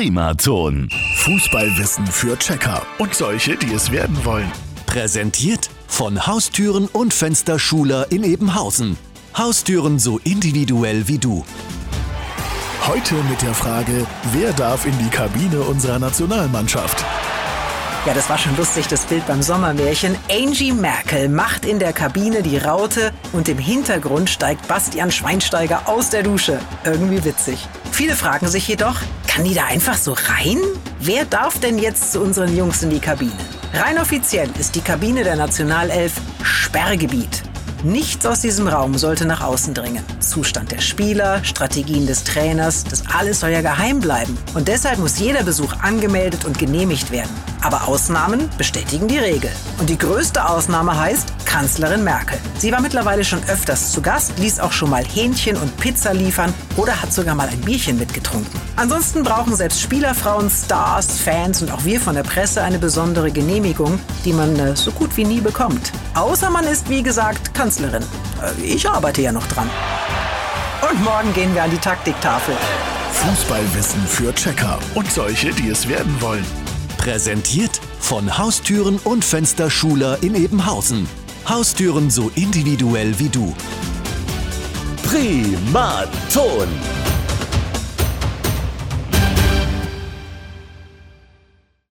Primaton. Fußballwissen für Checker und solche, die es werden wollen. Präsentiert von Haustüren und Fensterschuler in Ebenhausen. Haustüren so individuell wie du. Heute mit der Frage, wer darf in die Kabine unserer Nationalmannschaft? Ja, das war schon lustig, das Bild beim Sommermärchen. Angie Merkel macht in der Kabine die Raute und im Hintergrund steigt Bastian Schweinsteiger aus der Dusche. Irgendwie witzig. Viele fragen sich jedoch, kann die da einfach so rein? Wer darf denn jetzt zu unseren Jungs in die Kabine? Rein offiziell ist die Kabine der Nationalelf Sperrgebiet. Nichts aus diesem Raum sollte nach außen dringen. Zustand der Spieler, Strategien des Trainers, das alles soll ja geheim bleiben. Und deshalb muss jeder Besuch angemeldet und genehmigt werden. Aber Ausnahmen bestätigen die Regel. Und die größte Ausnahme heißt Kanzlerin Merkel. Sie war mittlerweile schon öfters zu Gast, ließ auch schon mal Hähnchen und Pizza liefern oder hat sogar mal ein Bierchen mitgetrunken. Ansonsten brauchen selbst Spielerfrauen, Stars, Fans und auch wir von der Presse eine besondere Genehmigung, die man äh, so gut wie nie bekommt. Außer man ist, wie gesagt, Kanzlerin. Äh, ich arbeite ja noch dran. Und morgen gehen wir an die Taktiktafel. Fußballwissen für Checker und solche, die es werden wollen. Präsentiert von Haustüren und Fensterschuler in Ebenhausen. Haustüren so individuell wie du. Primaton.